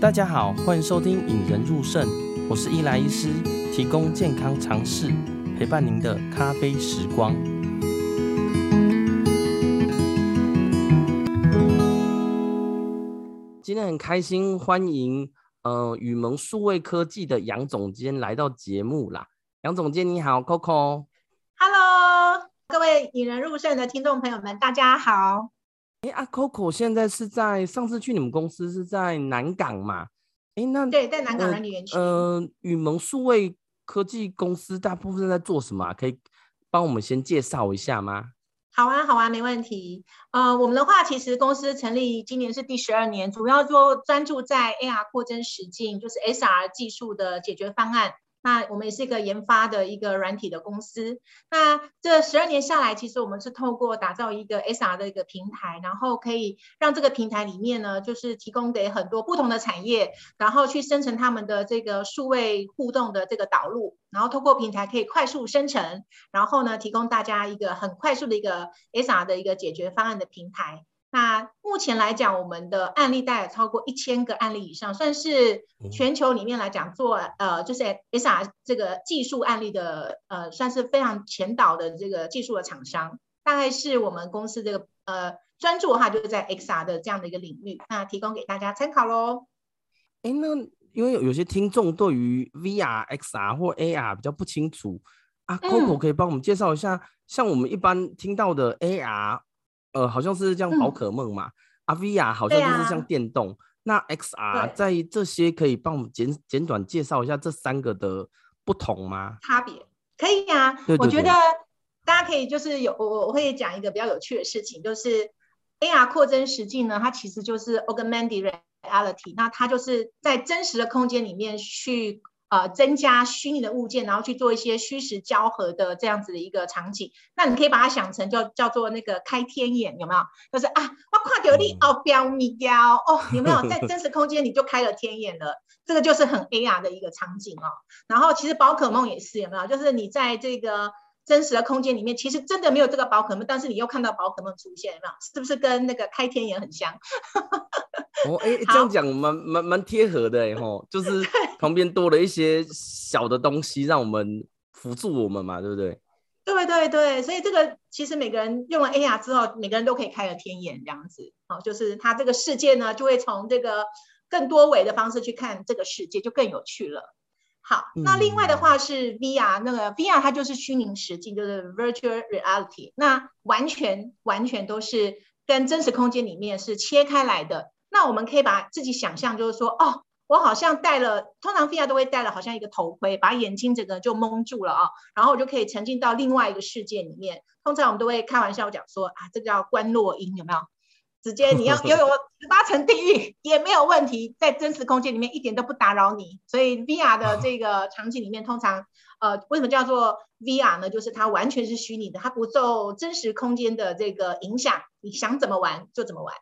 大家好，欢迎收听《引人入胜》，我是伊莱医师，提供健康常识，陪伴您的咖啡时光。今天很开心，欢迎呃宇盟数位科技的杨总监来到节目啦。杨总监你好，Coco。Hello，各位引人入胜的听众朋友们，大家好。哎，阿 Coco 现在是在上次去你们公司是在南港嘛？哎，那对，在南港人力园区。呃，雨盟数位科技公司大部分在做什么啊？可以帮我们先介绍一下吗？好啊，好啊，没问题。呃，我们的话，其实公司成立今年是第十二年，主要就专注在 AR 扩增实境，就是 SR 技术的解决方案。那我们也是一个研发的一个软体的公司。那这十二年下来，其实我们是透过打造一个 SR 的一个平台，然后可以让这个平台里面呢，就是提供给很多不同的产业，然后去生成他们的这个数位互动的这个导入，然后透过平台可以快速生成，然后呢，提供大家一个很快速的一个 SR 的一个解决方案的平台。那目前来讲，我们的案例大概超过一千个案例以上，算是全球里面来讲做呃，就是 SR 这个技术案例的呃，算是非常前导的这个技术的厂商。大概是我们公司这个呃专注的话，就是在 XR 的这样的一个领域，那提供给大家参考喽。哎，那因为有有些听众对于 VR、XR 或 AR 比较不清楚啊，Coco 可以帮我们介绍一下，嗯、像我们一般听到的 AR。呃，好像是像宝可梦嘛，阿 VR 好像就是像电动，啊、那 XR 在这些可以帮我们简简短介绍一下这三个的不同吗？差别可以呀、啊，对对对，我觉得大家可以就是有我我会讲一个比较有趣的事情，就是 AR 扩增实境呢，它其实就是 Augmented Reality，那它就是在真实的空间里面去。呃，增加虚拟的物件，然后去做一些虚实交合的这样子的一个场景。那你可以把它想成叫叫做那个开天眼，有没有？就是啊，我看到你哦，标米雕哦，有没有在 真实空间你就开了天眼了？这个就是很 AR 的一个场景哦。然后其实宝可梦也是有没有？就是你在这个。真实的空间里面，其实真的没有这个宝可梦，但是你又看到宝可梦出现，有没有？是不是跟那个开天眼很像？哦，哎、欸，这样讲蛮蛮蛮贴合的哎吼，就是旁边多了一些小的东西，让我们辅助我们嘛，对不对？对对对，所以这个其实每个人用了 AR 之后，每个人都可以开了天眼这样子，好，就是他这个世界呢，就会从这个更多维的方式去看这个世界，就更有趣了。好，那另外的话是 VR，那个 VR 它就是虚拟实境，就是 Virtual Reality，那完全完全都是跟真实空间里面是切开来的。那我们可以把自己想象，就是说，哦，我好像戴了，通常 VR 都会戴了，好像一个头盔，把眼睛整个就蒙住了啊、哦，然后我就可以沉浸到另外一个世界里面。通常我们都会开玩笑讲说，啊，这叫观落音，有没有？直接你要拥有十八层地狱也没有问题，在真实空间里面一点都不打扰你。所以 VR 的这个场景里面，通常呃，为什么叫做 VR 呢？就是它完全是虚拟的，它不受真实空间的这个影响，你想怎么玩就怎么玩。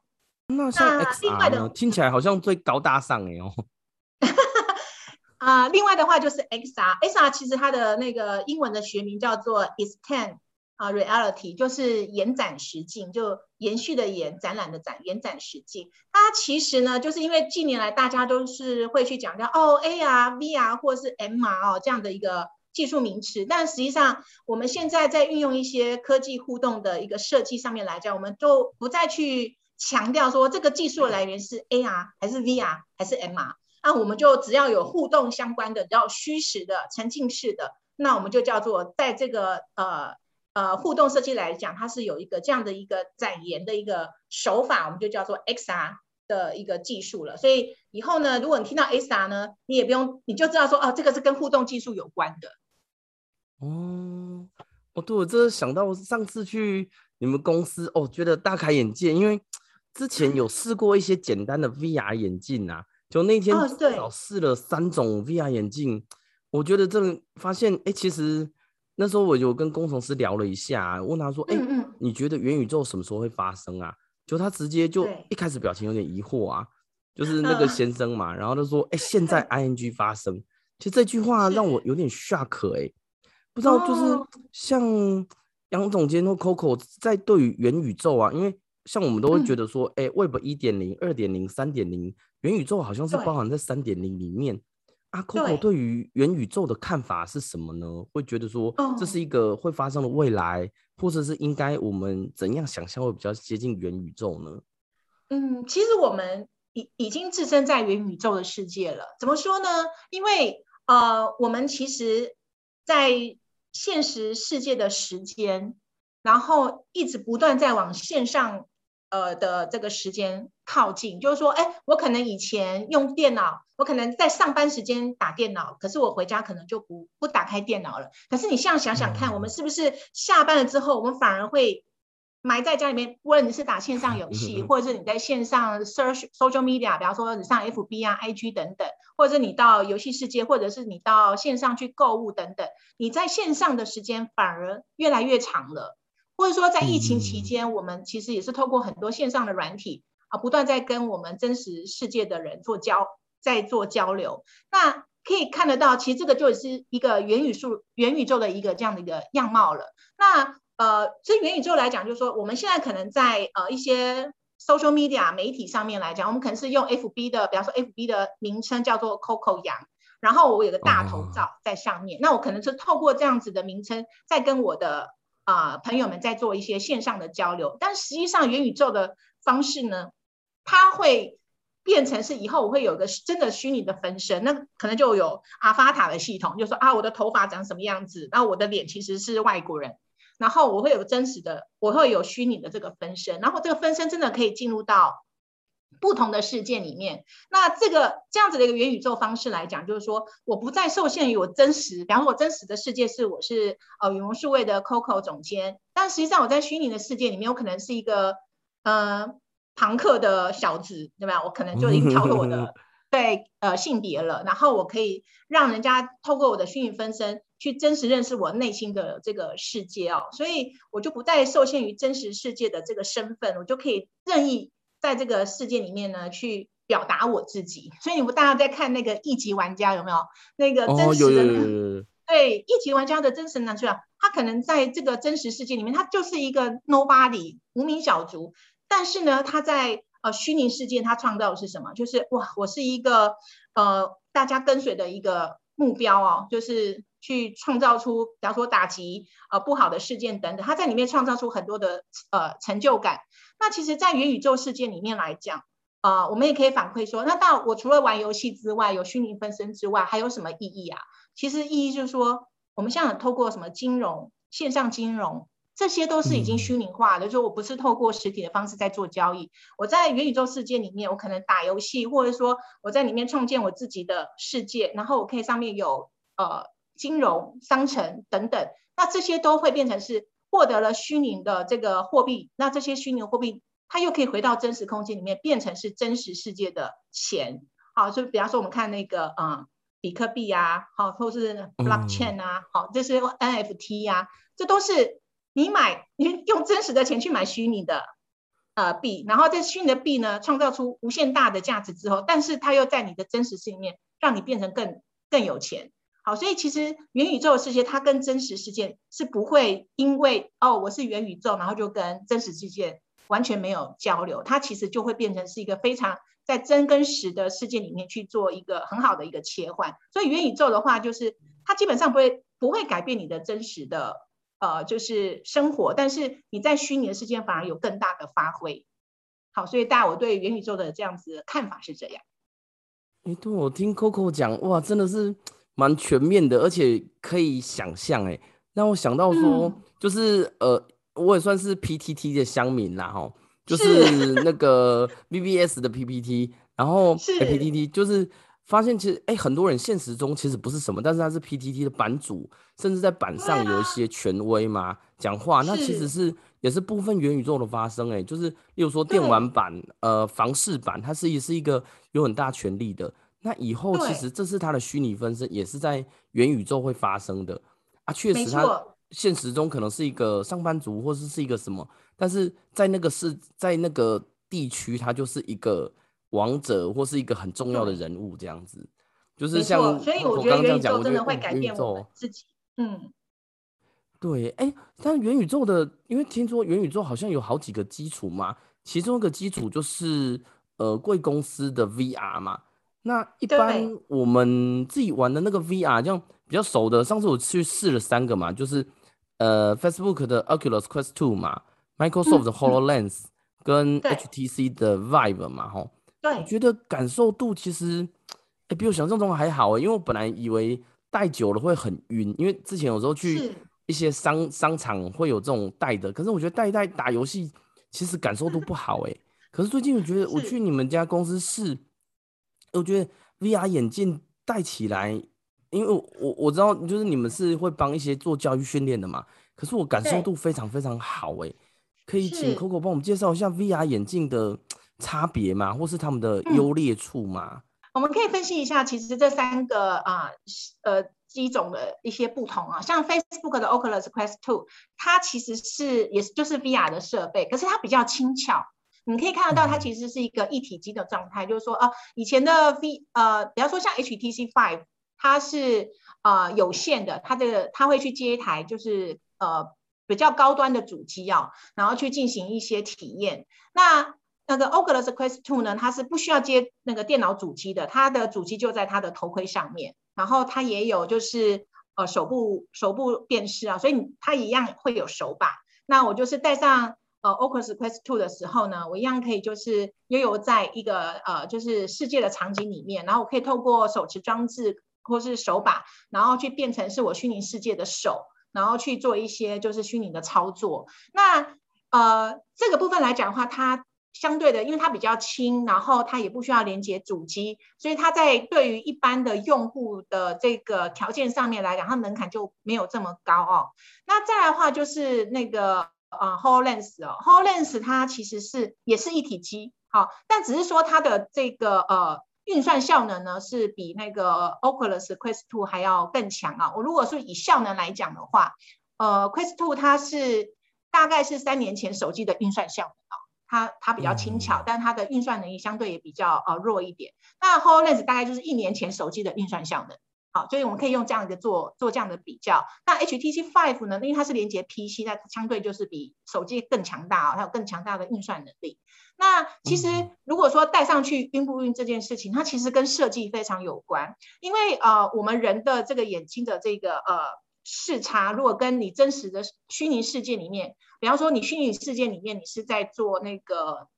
那像 XR 另外的听起来好像最高大上哎哦。啊、呃，另外的话就是 XR，XR 其实它的那个英文的学名叫做 Extend。啊，reality 就是延展实境，就延续的延，展览的展，延展实境。它其实呢，就是因为近年来大家都是会去讲到哦，AR、VR 或是 MR 哦这样的一个技术名词，但实际上我们现在在运用一些科技互动的一个设计上面来讲，我们就不再去强调说这个技术的来源是 AR 还是 VR 还是 MR，那我们就只要有互动相关的，只要虚实的、沉浸式的，那我们就叫做在这个呃。呃，互动设计来讲，它是有一个这样的一个展延的一个手法，我们就叫做 XR 的一个技术了。所以以后呢，如果你听到 XR 呢，你也不用，你就知道说，哦，这个是跟互动技术有关的。哦，哦，对，我这想到上次去你们公司，哦，觉得大开眼界，因为之前有试过一些简单的 VR 眼镜啊，就那天至少试了三种 VR 眼镜，哦、我觉得这发现，哎，其实。那时候我就跟工程师聊了一下，问他说：“哎、欸，你觉得元宇宙什么时候会发生啊？”就他直接就一开始表情有点疑惑啊，就是那 个先生嘛，然后他说：“哎、欸，现在 ING 发生。”其实这句话让我有点 shock 哎、欸，不知道就是像杨总监或 Coco 在对于元宇宙啊，因为像我们都会觉得说，哎、嗯欸，Web 一点零、二点零、三点零，元宇宙好像是包含在三点零里面。啊，Coco 对于元宇宙的看法是什么呢？会觉得说这是一个会发生的未来，或者是应该我们怎样想象会比较接近元宇宙呢？嗯，其实我们已已经置身在元宇宙的世界了。怎么说呢？因为呃，我们其实，在现实世界的时间，然后一直不断在往线上。呃的这个时间靠近，就是说，哎，我可能以前用电脑，我可能在上班时间打电脑，可是我回家可能就不不打开电脑了。可是你现在想想看，我们是不是下班了之后，我们反而会埋在家里面，无论你是打线上游戏，或者是你在线上 search social media，比方说你上 FB 啊、IG 等等，或者是你到游戏世界，或者是你到线上去购物等等，你在线上的时间反而越来越长了。或者说，在疫情期间，我们其实也是透过很多线上的软体啊，不断在跟我们真实世界的人做交，在做交流。那可以看得到，其实这个就是一个元宇宙、元宇宙的一个这样的一个样貌了。那呃，所以元宇宙来讲，就是说，我们现在可能在呃一些 social media 媒体上面来讲，我们可能是用 FB 的，比方说 FB 的名称叫做 Coco 羊，然后我有个大头照在上面，那我可能是透过这样子的名称，在跟我的。啊、朋友们在做一些线上的交流，但实际上元宇宙的方式呢，它会变成是以后我会有个真的虚拟的分身，那可能就有阿法塔的系统，就说啊，我的头发长什么样子，然后我的脸其实是外国人，然后我会有真实的，我会有虚拟的这个分身，然后这个分身真的可以进入到。不同的世界里面，那这个这样子的一个元宇宙方式来讲，就是说我不再受限于我真实，比方说我真实的世界是我是呃云数位的 Coco 总监，但实际上我在虚拟的世界里面，我可能是一个呃庞克的小子，对吧？我可能就已经跳脱我的 对呃性别了，然后我可以让人家透过我的虚拟分身去真实认识我内心的这个世界哦，所以我就不再受限于真实世界的这个身份，我就可以任意。在这个世界里面呢，去表达我自己。所以你们大家在看那个一级玩家有没有？那个真实的，哦、有有有有对一级玩家的真实呢，是吧？他可能在这个真实世界里面，他就是一个 nobody 无名小卒。但是呢，他在呃虚拟世界，他创造的是什么？就是哇，我是一个呃大家跟随的一个目标哦，就是去创造出，比方说打击呃不好的事件等等。他在里面创造出很多的呃成就感。那其实，在元宇宙世界里面来讲，啊、呃，我们也可以反馈说，那到，我除了玩游戏之外，有虚拟分身之外，还有什么意义啊？其实意义就是说，我们现在透过什么金融、线上金融，这些都是已经虚拟化的，就是我不是透过实体的方式在做交易。我在元宇宙世界里面，我可能打游戏，或者说我在里面创建我自己的世界，然后我可以上面有呃金融商城等等，那这些都会变成是。获得了虚拟的这个货币，那这些虚拟货币它又可以回到真实空间里面，变成是真实世界的钱。好，就比方说我们看那个嗯，比特币啊，好，或是 blockchain 啊，好，这是 NFT 啊，这都是你买你用真实的钱去买虚拟的呃币，然后这虚拟的币呢，创造出无限大的价值之后，但是它又在你的真实世界里面让你变成更更有钱。好，所以其实元宇宙的世界，它跟真实世界是不会因为哦，我是元宇宙，然后就跟真实世界完全没有交流。它其实就会变成是一个非常在真跟实的世界里面去做一个很好的一个切换。所以元宇宙的话，就是它基本上不会不会改变你的真实的呃，就是生活，但是你在虚拟的世界反而有更大的发挥。好，所以大家我对元宇宙的这样子看法是这样。哎，对，我听 Coco 讲，哇，真的是。蛮全面的，而且可以想象，哎，让我想到说，嗯、就是呃，我也算是 PTT 的乡民啦，哈，就是。那个 V B S 的 PPT，然后 PTT 就是发现其实哎、欸，很多人现实中其实不是什么，但是他是 PTT 的版主，甚至在版上有一些权威嘛，讲话，那其实是。也是部分元宇宙的发生，哎，就是例如说电玩版、呃，房事版，它是也是一个有很大权力的。那以后其实这是他的虚拟分身，也是在元宇宙会发生的啊。确实，他现实中可能是一个上班族，或是是一个什么，但是在那个是在那个地区，他就是一个王者或是一个很重要的人物，这样子。就是像，所以我觉得元宇宙真的会改变我们自己。嗯，对，哎，但元宇宙的，因为听说元宇宙好像有好几个基础嘛，其中一个基础就是呃贵公司的 VR 嘛。那一般我们自己玩的那个 VR，这样比较熟的，上次我去试了三个嘛，就是呃 Facebook 的 Oculus Quest Two 嘛，Microsoft 的 HoloLens、嗯、跟 HTC 的 Vive 嘛，吼。对，我觉得感受度其实哎比我想象中还好哎，因为我本来以为戴久了会很晕，因为之前有时候去。一些商商场会有这种戴的，可是我觉得戴一戴打游戏其实感受度不好哎。可是最近我觉得我去你们家公司试，我觉得 VR 眼镜戴起来，因为我我我知道就是你们是会帮一些做教育训练的嘛，可是我感受度非常非常好哎。可以请 Coco 帮我们介绍一下 VR 眼镜的差别吗？或是他们的优劣处吗？我们可以分析一下，其实这三个啊呃。机种的一些不同啊，像 Facebook 的 Oculus Quest Two，它其实是也是就是 VR 的设备，可是它比较轻巧，你可以看得到它其实是一个一体机的状态，就是说啊，以前的 V 呃，比方说像 HTC Five，它是呃有线的，它这个它会去接一台就是呃比较高端的主机啊，然后去进行一些体验。那那个 Oculus Quest Two 呢，它是不需要接那个电脑主机的，它的主机就在它的头盔上面。然后它也有就是呃手部手部辨识啊，所以它一样会有手把。那我就是戴上呃 Oculus Quest 2的时候呢，我一样可以就是悠游在一个呃就是世界的场景里面，然后我可以透过手持装置或是手把，然后去变成是我虚拟世界的手，然后去做一些就是虚拟的操作。那呃这个部分来讲的话，它。相对的，因为它比较轻，然后它也不需要连接主机，所以它在对于一般的用户的这个条件上面来讲，它门槛就没有这么高哦。那再来的话就是那个呃 HoloLens 哦，HoloLens 它其实是也是一体机，好、哦，但只是说它的这个呃运算效能呢是比那个 Oculus Quest 2还要更强啊。我如果是以效能来讲的话，呃 Quest 2它是大概是三年前手机的运算效能啊。它它比较轻巧，但它的运算能力相对也比较呃弱一点。那 HoloLens 大概就是一年前手机的运算效能，好，所以我们可以用这样一个做做这样的比较。那 HTC Five 呢，因为它是连接 PC，那相对就是比手机更强大啊，它有更强大的运算能力。那其实如果说戴上去晕不晕这件事情，它其实跟设计非常有关，因为呃我们人的这个眼睛的这个呃。视差如果跟你真实的虚拟世界里面，比方说你虚拟世界里面你是在坐那个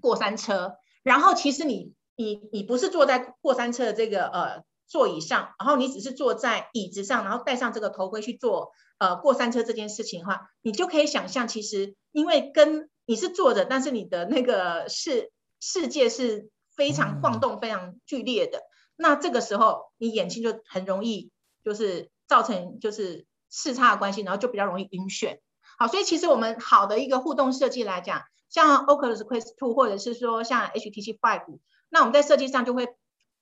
过山车，然后其实你你你不是坐在过山车的这个呃座椅上，然后你只是坐在椅子上，然后戴上这个头盔去做呃过山车这件事情的话，你就可以想象，其实因为跟你是坐着，但是你的那个世世界是非常晃动、非常剧烈的，那这个时候你眼睛就很容易就是。造成就是视差的关系，然后就比较容易晕眩。好，所以其实我们好的一个互动设计来讲，像 Oculus Quest 2或者是说像 HTC Vive，那我们在设计上就会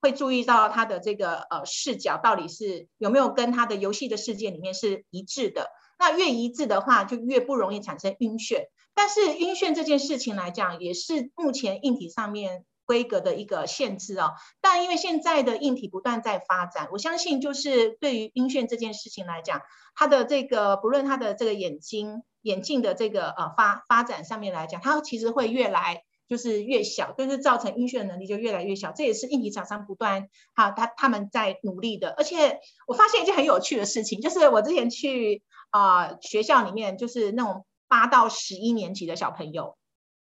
会注意到他的这个呃视角到底是有没有跟他的游戏的世界里面是一致的。那越一致的话，就越不容易产生晕眩。但是晕眩这件事情来讲，也是目前硬体上面。规格的一个限制哦，但因为现在的硬体不断在发展，我相信就是对于晕眩这件事情来讲，它的这个不论它的这个眼睛眼镜的这个呃发发展上面来讲，它其实会越来就是越小，就是造成晕眩的能力就越来越小。这也是硬体厂商不断哈他他们在努力的。而且我发现一件很有趣的事情，就是我之前去啊、呃、学校里面，就是那种八到十一年级的小朋友。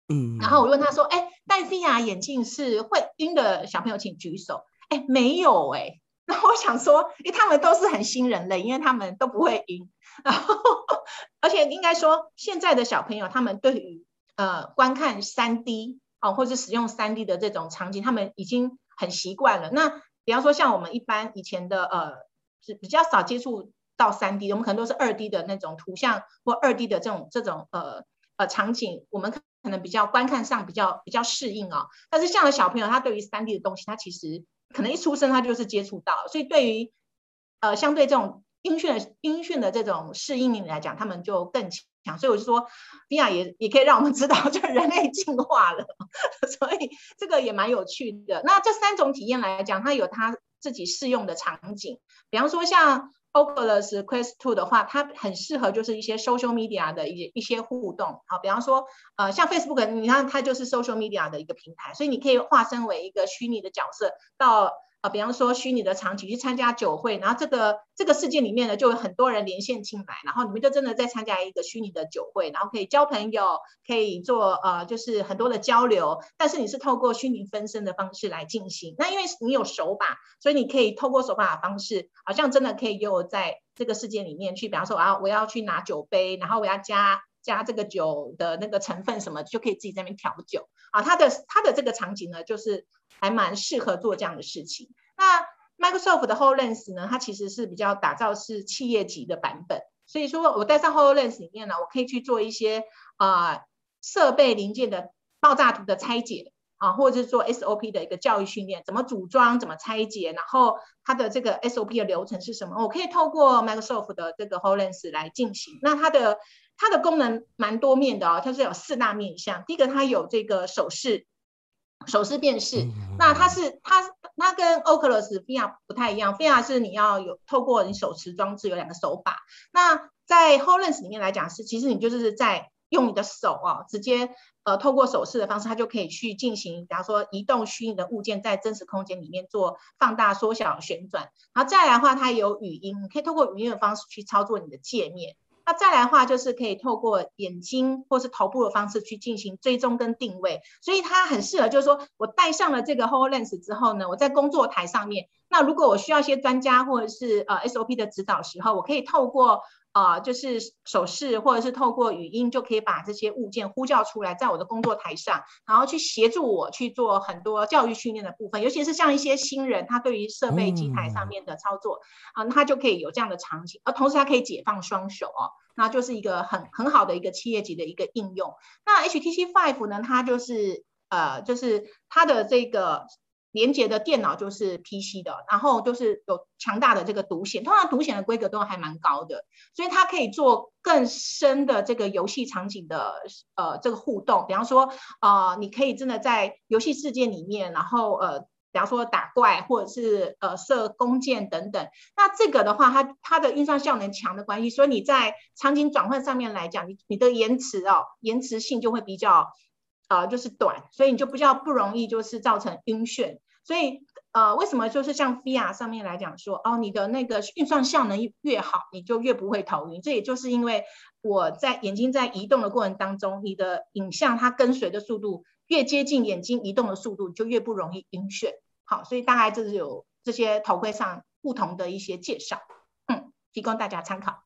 嗯，然后我问他说：“哎，戴 VR 眼镜是会晕的小朋友，请举手。”哎，没有哎。那我想说，因为他们都是很新人类，因为他们都不会晕。然后，而且应该说，现在的小朋友他们对于呃观看 3D 哦，或者使用 3D 的这种场景，他们已经很习惯了。那比方说，像我们一般以前的呃是比较少接触到 3D，我们可能都是 2D 的那种图像或 2D 的这种这种呃呃场景，我们可。能比较观看上比较比较适应哦，但是像小朋友，他对于三 D 的东西，他其实可能一出生他就是接触到，所以对于呃相对这种音讯的音讯的这种适应力来讲，他们就更强。所以我就说，VR 也也可以让我们知道，就人类进化了，所以这个也蛮有趣的。那这三种体验来讲，它有它自己适用的场景，比方说像 Oculus Quest 2的话，它很适合就是一些 social media 的一些一些互动。好，比方说，呃，像 Facebook，你看它就是 social media 的一个平台，所以你可以化身为一个虚拟的角色到。啊，比方说虚拟的场景去参加酒会，然后这个这个世界里面呢，就有很多人连线进来，然后你们就真的在参加一个虚拟的酒会，然后可以交朋友，可以做呃，就是很多的交流。但是你是透过虚拟分身的方式来进行，那因为你有手把，所以你可以透过手把的方式，好像真的可以有在这个世界里面去，比方说啊，我要去拿酒杯，然后我要加加这个酒的那个成分什么，就可以自己在那边调酒啊。它的它的这个场景呢，就是。还蛮适合做这样的事情。那 Microsoft 的 HoloLens 呢，它其实是比较打造是企业级的版本，所以说我戴上 HoloLens 里面呢，我可以去做一些啊、呃、设备零件的爆炸图的拆解啊，或者是做 SOP 的一个教育训练，怎么组装，怎么拆解，然后它的这个 SOP 的流程是什么，我可以透过 Microsoft 的这个 HoloLens 来进行。那它的它的功能蛮多面的哦，它是有四大面向。第一个，它有这个手势。手势辨识，那它是它它跟 Oculus VR 不太一样，VR 是你要有透过你手持装置有两个手把，那在 HoloLens 里面来讲是，其实你就是在用你的手啊，直接呃透过手势的方式，它就可以去进行，比方说移动虚拟的物件在真实空间里面做放大、缩小、旋转，然后再来的话，它有语音，你可以透过语音的方式去操作你的界面。那再来的话，就是可以透过眼睛或是头部的方式去进行追踪跟定位，所以它很适合，就是说我戴上了这个 HoloLens 之后呢，我在工作台上面，那如果我需要一些专家或者是呃 SOP 的指导时候，我可以透过。啊、呃，就是手势或者是透过语音，就可以把这些物件呼叫出来，在我的工作台上，然后去协助我去做很多教育训练的部分，尤其是像一些新人，他对于设备机台上面的操作，啊、嗯呃，他就可以有这样的场景，而同时他可以解放双手哦，那就是一个很很好的一个企业级的一个应用。那 HTC Five 呢，它就是呃，就是它的这个。连接的电脑就是 PC 的，然后就是有强大的这个独显，通常独显的规格都还蛮高的，所以它可以做更深的这个游戏场景的呃这个互动，比方说呃你可以真的在游戏世界里面，然后呃比方说打怪或者是呃射弓箭等等，那这个的话它它的运算效能强的关系，所以你在场景转换上面来讲，你你的延迟哦延迟性就会比较呃就是短，所以你就比较不容易就是造成晕眩。所以，呃，为什么就是像 VR 上面来讲说，哦，你的那个运算效能越好，你就越不会头晕。这也就是因为我在眼睛在移动的过程当中，你的影像它跟随的速度越接近眼睛移动的速度，就越不容易晕眩。好，所以大概就是有这些头盔上不同的一些介绍，嗯，提供大家参考。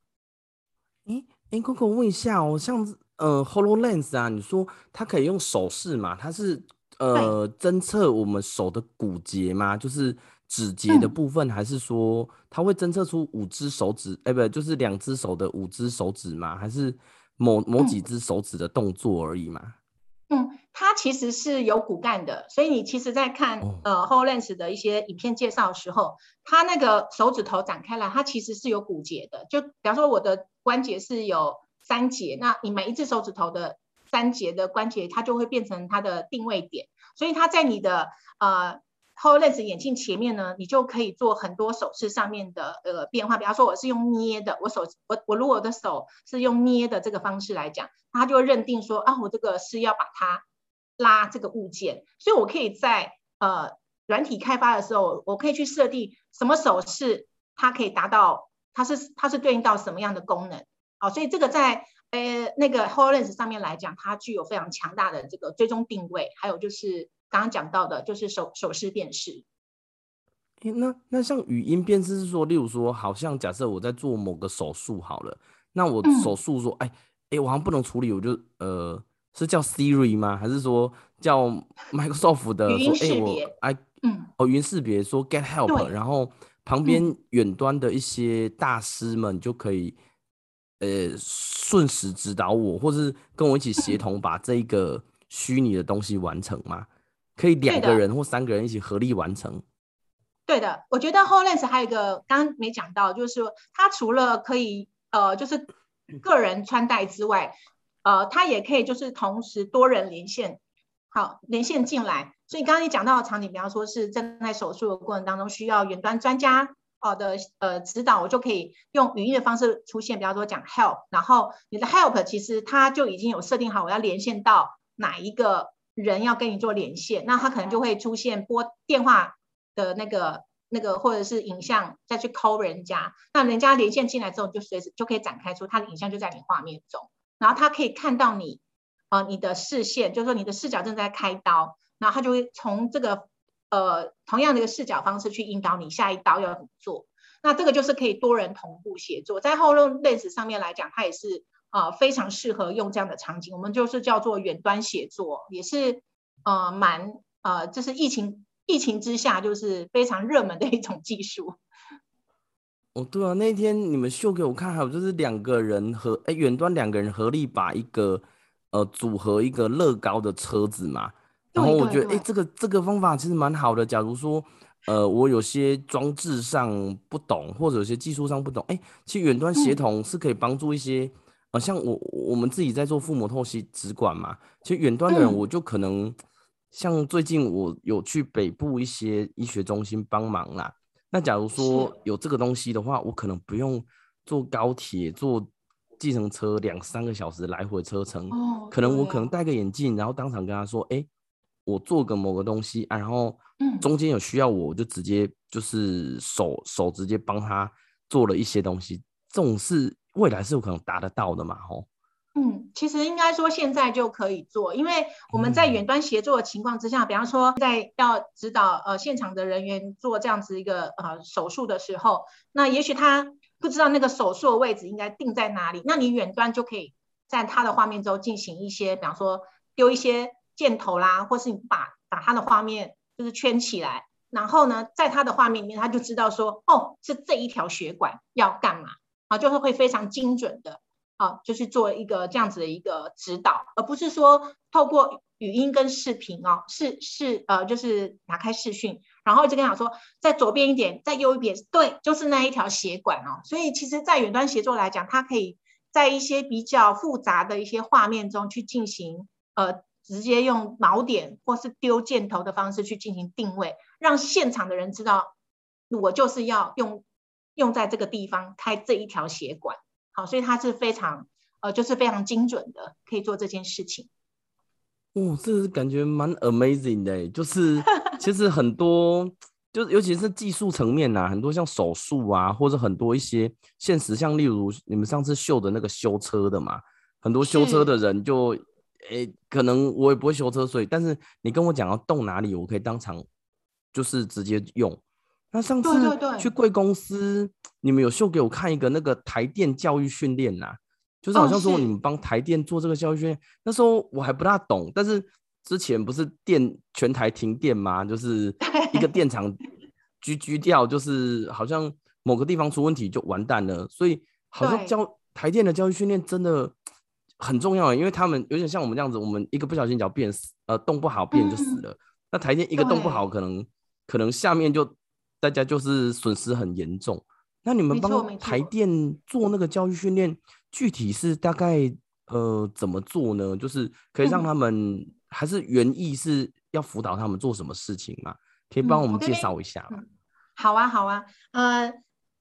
诶诶，Coco 问一下哦，像呃 HoloLens 啊，你说它可以用手势嘛？它是？呃，侦测我们手的骨节吗？就是指节的部分，嗯、还是说它会侦测出五只手指？哎、欸，不，就是两只手的五只手指吗？还是某某几只手指的动作而已吗？嗯，它其实是有骨干的，所以你其实在看、哦、呃 HoloLens 的一些影片介绍的时候，它那个手指头展开来，它其实是有骨节的。就比方说我的关节是有三节，那你每一只手指头的。三节的关节，它就会变成它的定位点，所以它在你的呃 HoloLens 眼镜前面呢，你就可以做很多手势上面的呃变化。比方说，我是用捏的，我手我我如果我的手是用捏的这个方式来讲，它就认定说啊，我这个是要把它拉这个物件，所以我可以在呃软体开发的时候，我可以去设定什么手势，它可以达到它是它是对应到什么样的功能。好，所以这个在。呃，那个 HoloLens 上面来讲，它具有非常强大的这个追踪定位，还有就是刚刚讲到的，就是手手势辨识。那那像语音辨识是说，例如说，好像假设我在做某个手术好了，那我手术说，哎、嗯、哎，我好像不能处理，我就呃，是叫 Siri 吗？还是说叫 Microsoft 的说，哎我哎嗯，哦语音识别说 Get Help，然后旁边远端的一些大师们就可以。呃，顺时指导我，或是跟我一起协同把这个虚拟的东西完成吗？可以两个人或三个人一起合力完成。对的，我觉得 HoloLens 还有一个刚刚没讲到，就是说它除了可以呃，就是个人穿戴之外，呃，它也可以就是同时多人连线，好，连线进来。所以刚刚你讲到的场景，比方说是正在手术的过程当中需要远端专家好的呃指导，我就可以用语音的方式出现，比方说讲 help，然后你的 help 其实它就已经有设定好，我要连线到哪一个人要跟你做连线，那他可能就会出现拨电话的那个那个或者是影像再去 call 人家，那人家连线进来之后，就随时就可以展开出他的影像就在你画面中，然后他可以看到你呃你的视线，就是说你的视角正在开刀，然后他就会从这个。呃，同样的一个视角方式去引导你下一刀要怎么做，那这个就是可以多人同步协作，在 HoloLens 上面来讲，它也是呃非常适合用这样的场景，我们就是叫做远端协作，也是呃蛮呃就是疫情疫情之下就是非常热门的一种技术。哦，对啊，那天你们秀给我看，还有就是两个人和哎远端两个人合力把一个呃组合一个乐高的车子嘛。然后我觉得，哎，这个这个方法其实蛮好的。假如说，呃，我有些装置上不懂，或者有些技术上不懂，哎，其实远端协同是可以帮助一些，嗯、呃，像我我们自己在做腹膜透析直管嘛，其实远端的人我就可能，嗯、像最近我有去北部一些医学中心帮忙啦。那假如说有这个东西的话，我可能不用坐高铁、坐计程车两三个小时来回车程，哦、可能我可能戴个眼镜，然后当场跟他说，哎。我做个某个东西啊，然后中间有需要我，我就直接就是手手直接帮他做了一些东西。这种是未来是有可能达得到的嘛？吼，嗯，其实应该说现在就可以做，因为我们在远端协作的情况之下，嗯、比方说在要指导呃现场的人员做这样子一个呃手术的时候，那也许他不知道那个手术的位置应该定在哪里，那你远端就可以在他的画面中进行一些，比方说丢一些。箭头啦，或是你把把他的画面就是圈起来，然后呢，在他的画面里面，他就知道说，哦，是这一条血管要干嘛啊，就是会非常精准的啊，就是做一个这样子的一个指导，而不是说透过语音跟视频哦，是是呃，就是打开视讯，然后就跟他说，在左边一点，在右一边，对，就是那一条血管哦。所以其实，在远端协作来讲，它可以在一些比较复杂的一些画面中去进行呃。直接用锚点或是丢箭头的方式去进行定位，让现场的人知道我就是要用用在这个地方开这一条血管。好，所以它是非常呃，就是非常精准的，可以做这件事情。哦，这是感觉蛮 amazing 的，就是 其实很多，就是尤其是技术层面呐，很多像手术啊，或者很多一些现实，像例如你们上次秀的那个修车的嘛，很多修车的人就。诶、欸，可能我也不会修车，所以但是你跟我讲要动哪里，我可以当场就是直接用。那上次去贵公司，你们有秀给我看一个那个台电教育训练呐，就是好像说你们帮台电做这个教育训练。哦、那时候我还不大懂，但是之前不是电全台停电吗？就是一个电厂居居掉，就是好像某个地方出问题就完蛋了，所以好像教台电的教育训练真的。很重要，因为他们有点像我们这样子，我们一个不小心脚变死，呃，动不好变就死了。嗯、那台电一个动不好，可能可能下面就大家就是损失很严重。那你们帮台电做那个教育训练，具体是大概呃怎么做呢？就是可以让他们、嗯、还是原意是要辅导他们做什么事情嘛？可以帮我们介绍一下吗？嗯、好啊，好啊，呃。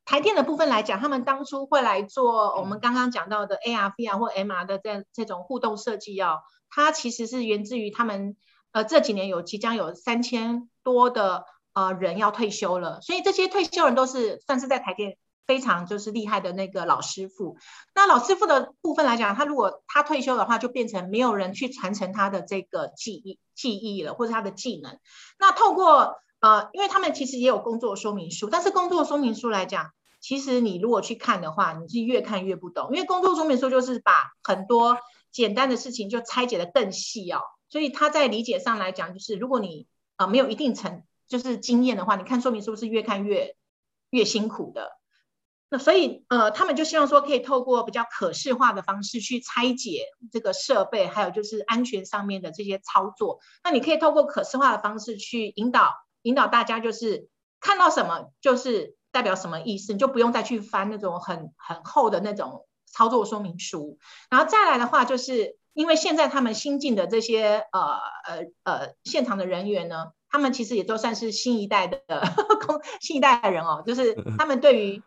台电的部分来讲，他们当初会来做我们刚刚讲到的 AR、VR 或 MR 的这这种互动设计哦，它其实是源自于他们呃这几年有即将有三千多的呃人要退休了，所以这些退休人都是算是在台电非常就是厉害的那个老师傅。那老师傅的部分来讲，他如果他退休的话，就变成没有人去传承他的这个技艺技艺了，或者他的技能。那透过呃，因为他们其实也有工作说明书，但是工作说明书来讲。其实你如果去看的话，你是越看越不懂，因为工作说明书就是把很多简单的事情就拆解得更细哦，所以他在理解上来讲，就是如果你啊、没有一定成就是经验的话，你看说明书是越看越越辛苦的。那所以呃，他们就希望说可以透过比较可视化的方式去拆解这个设备，还有就是安全上面的这些操作。那你可以透过可视化的方式去引导引导大家，就是看到什么就是。代表什么意思？你就不用再去翻那种很很厚的那种操作说明书。然后再来的话，就是因为现在他们新进的这些呃呃呃现场的人员呢，他们其实也都算是新一代的 新一代的人哦，就是他们对于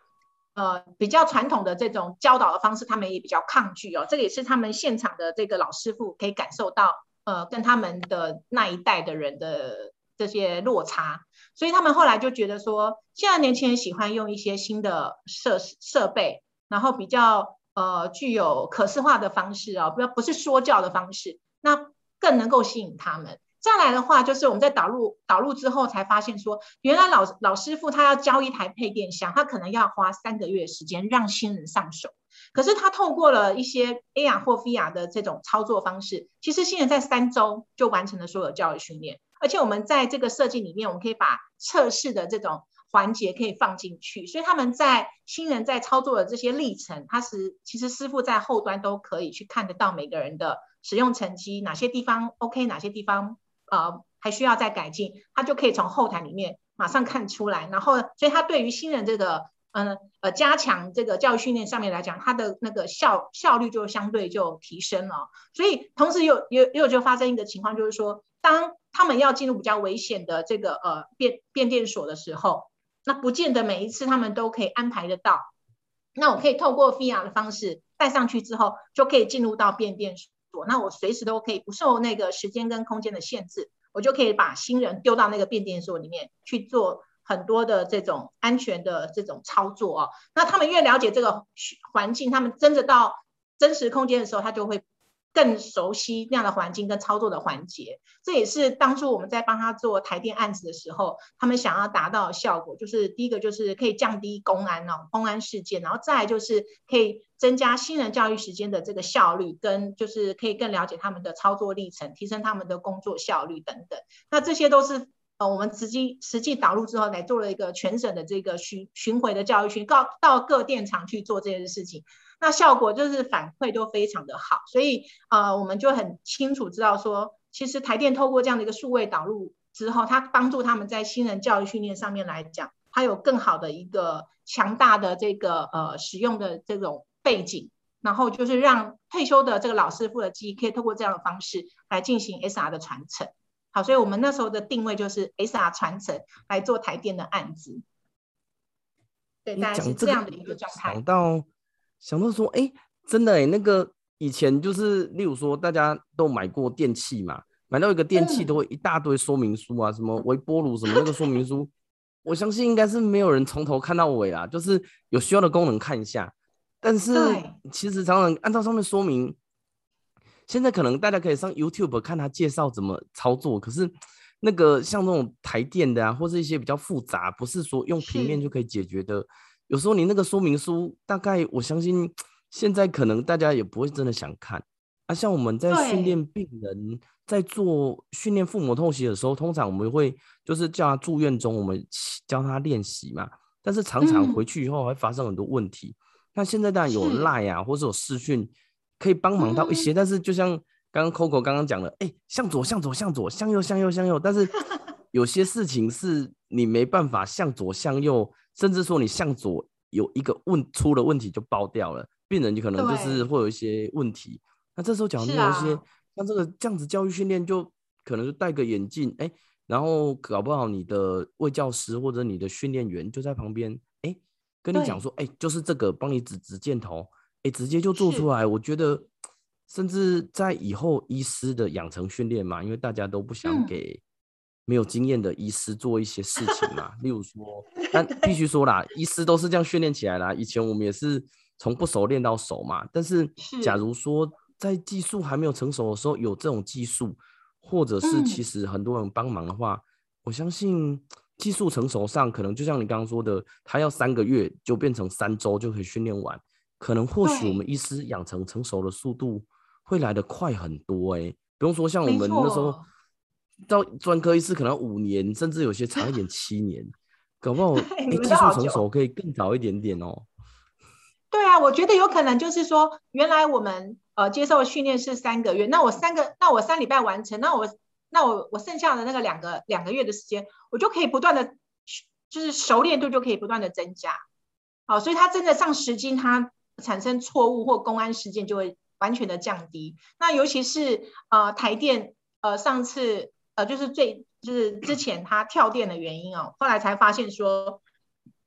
呃比较传统的这种教导的方式，他们也比较抗拒哦。这个也是他们现场的这个老师傅可以感受到，呃，跟他们的那一代的人的这些落差，所以他们后来就觉得说，现在年轻人喜欢用一些新的设设备，然后比较呃具有可视化的方式哦，不要不是说教的方式，那更能够吸引他们。再来的话，就是我们在导入导入之后，才发现说，原来老老师傅他要教一台配电箱，他可能要花三个月时间让新人上手。可是他透过了一些 AR 或 VR 的这种操作方式，其实新人在三周就完成了所有教育训练。而且我们在这个设计里面，我们可以把测试的这种环节可以放进去，所以他们在新人在操作的这些历程，他是其实师傅在后端都可以去看得到每个人的使用成绩，哪些地方 OK，哪些地方。呃，还需要再改进，他就可以从后台里面马上看出来。然后，所以他对于新人这个，嗯呃，加强这个教育训练上面来讲，他的那个效效率就相对就提升了。所以，同时又又又就发生一个情况，就是说，当他们要进入比较危险的这个呃变变电所的时候，那不见得每一次他们都可以安排得到。那我可以透过 VR 的方式带上去之后，就可以进入到变电所。那我随时都可以不受那个时间跟空间的限制，我就可以把新人丢到那个变电所里面去做很多的这种安全的这种操作哦。那他们越了解这个环境，他们真的到真实空间的时候，他就会。更熟悉那样的环境跟操作的环节，这也是当初我们在帮他做台电案子的时候，他们想要达到的效果，就是第一个就是可以降低公安哦，公安事件，然后再就是可以增加新人教育时间的这个效率，跟就是可以更了解他们的操作历程，提升他们的工作效率等等。那这些都是呃我们实际实际导入之后来做了一个全省的这个巡巡回的教育训，到到各电厂去做这件事情。那效果就是反馈都非常的好，所以呃，我们就很清楚知道说，其实台电透过这样的一个数位导入之后，它帮助他们在新人教育训练上面来讲，它有更好的一个强大的这个呃使用的这种背景，然后就是让退休的这个老师傅的记忆可以透过这样的方式来进行 SR 的传承。好，所以我们那时候的定位就是 SR 传承来做台电的案子。对，大概是这样的一个状态。想到说，哎、欸，真的哎、欸，那个以前就是，例如说，大家都买过电器嘛，买到一个电器都会一大堆说明书啊，什么微波炉什么那个说明书，我相信应该是没有人从头看到尾啊，就是有需要的功能看一下，但是其实常常按照上面说明，现在可能大家可以上 YouTube 看他介绍怎么操作，可是那个像那种台电的啊，或是一些比较复杂，不是说用平面就可以解决的。有时候你那个说明书，大概我相信现在可能大家也不会真的想看啊。像我们在训练病人，在做训练腹膜透析的时候，通常我们会就是叫他住院中，我们教他练习嘛。但是常常回去以后会发生很多问题。那、嗯、现在当然有 Line 啊，或是有视讯可以帮忙到一些。嗯、但是就像刚刚 Coco 刚刚讲的，哎、欸，向左向左向左，向右向右向右。但是 有些事情是你没办法向左向右。甚至说你向左有一个问出了问题就爆掉了，病人就可能就是会有一些问题。那这时候讲到一些像这个这样子教育训练，就可能就戴个眼镜，哎、欸，然后搞不好你的卫教师或者你的训练员就在旁边，哎、欸，跟你讲说，哎、欸，就是这个，帮你指指箭头，哎、欸，直接就做出来。我觉得，甚至在以后医师的养成训练嘛，因为大家都不想给。嗯没有经验的医师做一些事情嘛，例如说，但 必须说啦，医师都是这样训练起来啦。以前我们也是从不熟练到熟嘛。但是，假如说在技术还没有成熟的时候有这种技术，或者是其实很多人帮忙的话，嗯、我相信技术成熟上可能就像你刚刚说的，他要三个月就变成三周就可以训练完，可能或许我们医师养成成熟的速度会来得快很多哎、欸，不用说像我们那时候。到专科医师可能五年，甚至有些长一点 七年，搞不好 哎，技术成熟可以更早一点点哦。对啊，我觉得有可能就是说，原来我们呃接受的训练是三个月，那我三个，那我三礼拜完成，那我那我我剩下的那个两个两个月的时间，我就可以不断的，就是熟练度就可以不断的增加。好，所以他真的上十斤，他产生错误或公安事件就会完全的降低。那尤其是呃台电呃上次。就是最就是之前他跳电的原因哦，后来才发现说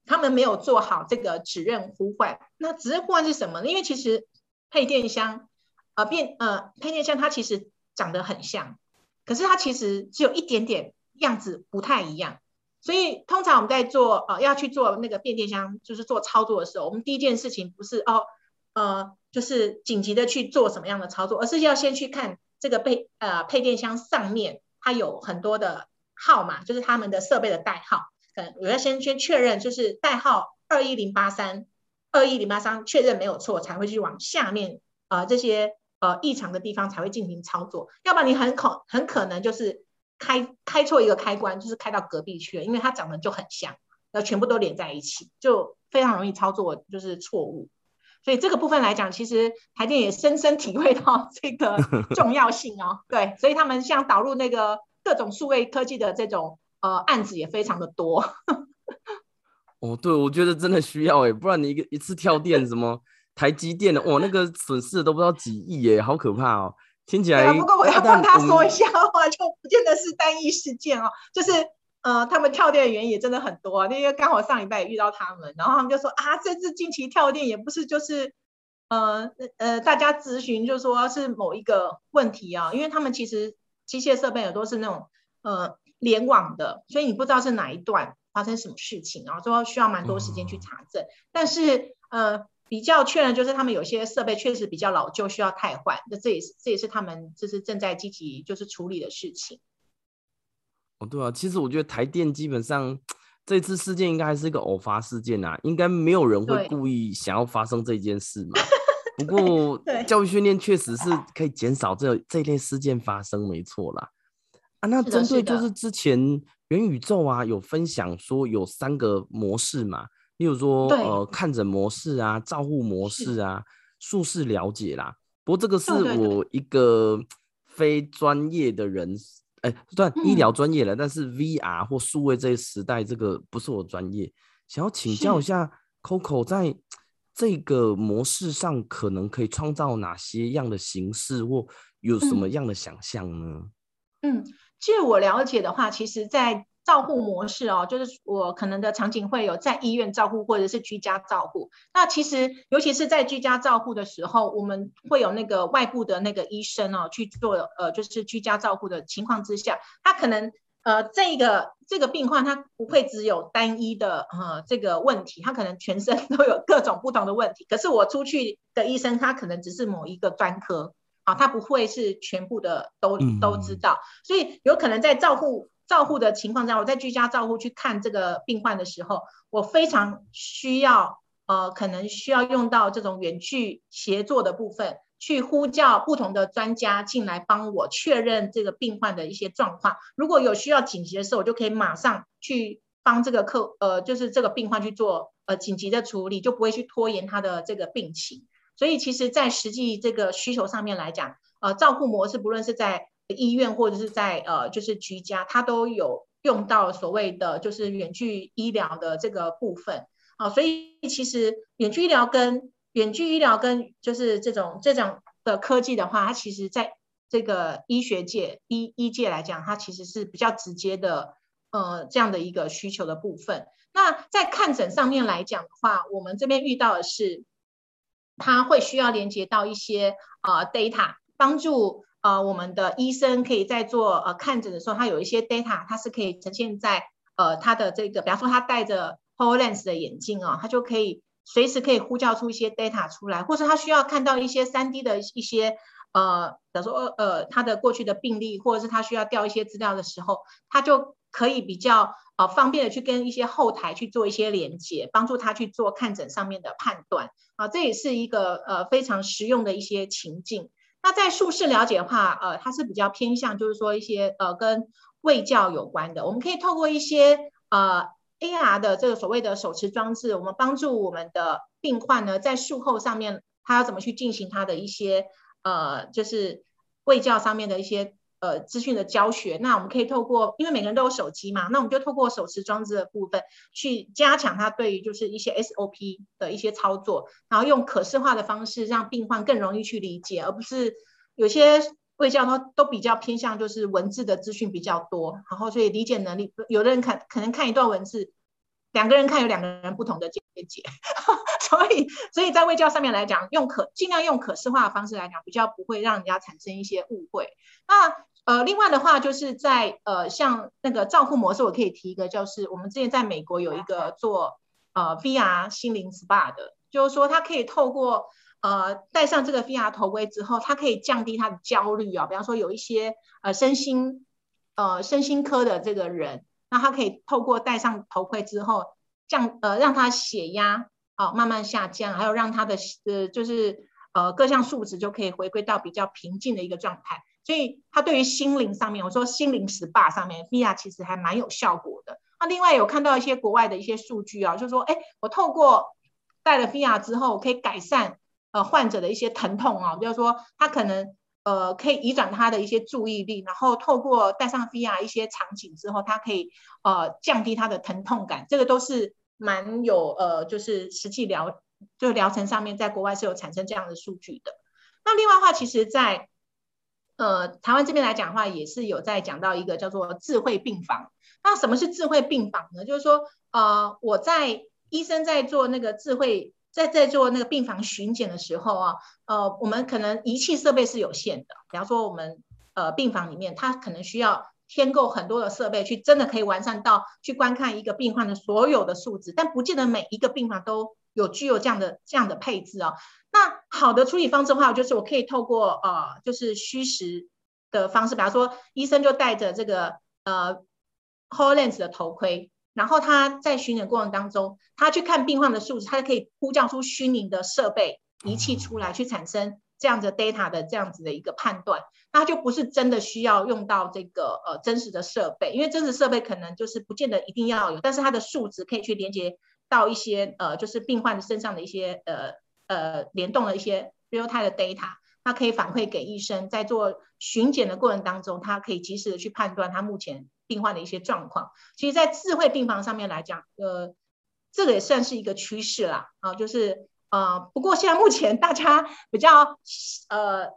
他们没有做好这个指认呼唤。那指认呼唤是什么呢？因为其实配电箱呃变呃配电箱它其实长得很像，可是它其实只有一点点样子不太一样。所以通常我们在做呃要去做那个变电箱，就是做操作的时候，我们第一件事情不是哦呃就是紧急的去做什么样的操作，而是要先去看这个配呃配电箱上面它有很多的号码，就是他们的设备的代号。嗯，我要先先确认，就是代号二一零八三二一零八三确认没有错，才会去往下面呃这些呃异常的地方才会进行操作，要不然你很可很可能就是。开开错一个开关，就是开到隔壁去了，因为它长得就很像，要全部都连在一起，就非常容易操作，就是错误。所以这个部分来讲，其实台电也深深体会到这个 重要性哦。对，所以他们像导入那个各种数位科技的这种呃案子也非常的多。哦，对，我觉得真的需要哎，不然你一个一次跳电，什么台积电的，哇，那个损失都不知道几亿耶，好可怕哦。听起来，不过我要帮他说一下的话，就不见得是单一事件哦。就是呃，他们跳电的原因也真的很多，因为刚好上礼拜也遇到他们，然后他们就说啊，这次近期跳电也不是就是呃呃，大家咨询就说是某一个问题啊，因为他们其实机械设备也都是那种呃联网的，所以你不知道是哪一段发生什么事情，然后说需要蛮多时间去查证，嗯、但是呃。比较确认就是他们有些设备确实比较老旧，需要汰换。那这也是这也是他们就是正在积极就是处理的事情。哦，对啊，其实我觉得台电基本上这次事件应该还是一个偶发事件啊，应该没有人会故意想要发生这件事嘛。不过教育训练确实是可以减少这这类事件发生，没错啦。啊，那针对就是之前元宇宙啊有分享说有三个模式嘛。例如说，呃，看诊模式啊，照护模式啊，术式了解啦。不过这个是我一个非专业的人，哎、欸，算医疗专业了，嗯、但是 VR 或数位这一时代，这个不是我专业。想要请教一下 Coco，在这个模式上，可能可以创造哪些样的形式，或有什么样的想象呢？嗯，据我了解的话，其实，在照护模式哦，就是我可能的场景会有在医院照护或者是居家照护。那其实尤其是在居家照护的时候，我们会有那个外部的那个医生哦去做呃，就是居家照护的情况之下，他可能呃这个这个病患他不会只有单一的呃这个问题，他可能全身 都有各种不同的问题。可是我出去的医生他可能只是某一个专科啊，他不会是全部的都都知道，所以有可能在照护。照护的情况下，我在居家照护去看这个病患的时候，我非常需要呃，可能需要用到这种远距协作的部分，去呼叫不同的专家进来帮我确认这个病患的一些状况。如果有需要紧急的时候，我就可以马上去帮这个客呃，就是这个病患去做呃紧急的处理，就不会去拖延他的这个病情。所以，其实，在实际这个需求上面来讲，呃，照护模式不论是在医院或者是在呃，就是居家，它都有用到所谓的就是远距医疗的这个部分啊，所以其实远距医疗跟远距医疗跟就是这种这种的科技的话，它其实在这个医学界医医界来讲，它其实是比较直接的呃这样的一个需求的部分。那在看诊上面来讲的话，我们这边遇到的是，它会需要连接到一些呃 data 帮助。呃，我们的医生可以在做呃看诊的时候，他有一些 data，它是可以呈现在呃他的这个，比方说他戴着 HoloLens 的眼镜啊，他就可以随时可以呼叫出一些 data 出来，或是他需要看到一些 3D 的一些呃，比如说呃他的过去的病例，或者是他需要调一些资料的时候，他就可以比较呃方便的去跟一些后台去做一些连接，帮助他去做看诊上面的判断啊，这也是一个呃非常实用的一些情境。那在术式了解的话，呃，它是比较偏向，就是说一些呃跟胃教有关的。我们可以透过一些呃 AR 的这个所谓的手持装置，我们帮助我们的病患呢，在术后上面，他要怎么去进行他的一些呃，就是胃教上面的一些。呃，资讯的教学，那我们可以透过，因为每个人都有手机嘛，那我们就透过手持装置的部分去加强他对于就是一些 SOP 的一些操作，然后用可视化的方式让病患更容易去理解，而不是有些卫教都都比较偏向就是文字的资讯比较多，然后所以理解能力，有的人看可能看一段文字，两个人看有两个人不同的见解，所以所以在卫教上面来讲，用可尽量用可视化的方式来讲，比较不会让人家产生一些误会。那呃，另外的话就是在呃像那个照护模式，我可以提一个，就是我们之前在美国有一个做呃 VR 心灵 SPA 的，就是说它可以透过。呃，戴上这个 VR 头盔之后，它可以降低他的焦虑啊。比方说，有一些呃身心呃身心科的这个人，那他可以透过戴上头盔之后降呃让他血压啊、呃、慢慢下降，还有让他的呃就是呃各项数值就可以回归到比较平静的一个状态。所以，他对于心灵上面，我说心灵 SPA 上面 VR 其实还蛮有效果的。那另外有看到一些国外的一些数据啊，就是说，哎，我透过戴了 VR 之后，可以改善。呃，患者的一些疼痛啊，比如说他可能呃可以移转他的一些注意力，然后透过戴上 VR 一些场景之后，他可以呃降低他的疼痛感，这个都是蛮有呃就是实际疗就疗程上面在国外是有产生这样的数据的。那另外的话，其实在呃台湾这边来讲的话，也是有在讲到一个叫做智慧病房。那什么是智慧病房呢？就是说呃我在医生在做那个智慧。在在做那个病房巡检的时候啊，呃，我们可能仪器设备是有限的。比方说，我们呃病房里面，它可能需要添购很多的设备，去真的可以完善到去观看一个病患的所有的数值，但不见得每一个病房都有具有这样的这样的配置哦。那好的处理方式的话，就是我可以透过呃，就是虚实的方式，比方说，医生就戴着这个呃 HoloLens 的头盔。然后他在巡诊过程当中，他去看病患的数值，他就可以呼叫出虚拟的设备仪器出来，去产生这样的 data 的这样子的一个判断。那他就不是真的需要用到这个呃真实的设备，因为真实设备可能就是不见得一定要有，但是它的数值可以去连接到一些呃就是病患身上的一些呃呃联动的一些 real time 的 data，它可以反馈给医生，在做巡检的过程当中，他可以及时的去判断他目前。病患的一些状况，其实，在智慧病房上面来讲，呃，这个也算是一个趋势啦，啊，就是呃，不过现在目前大家比较呃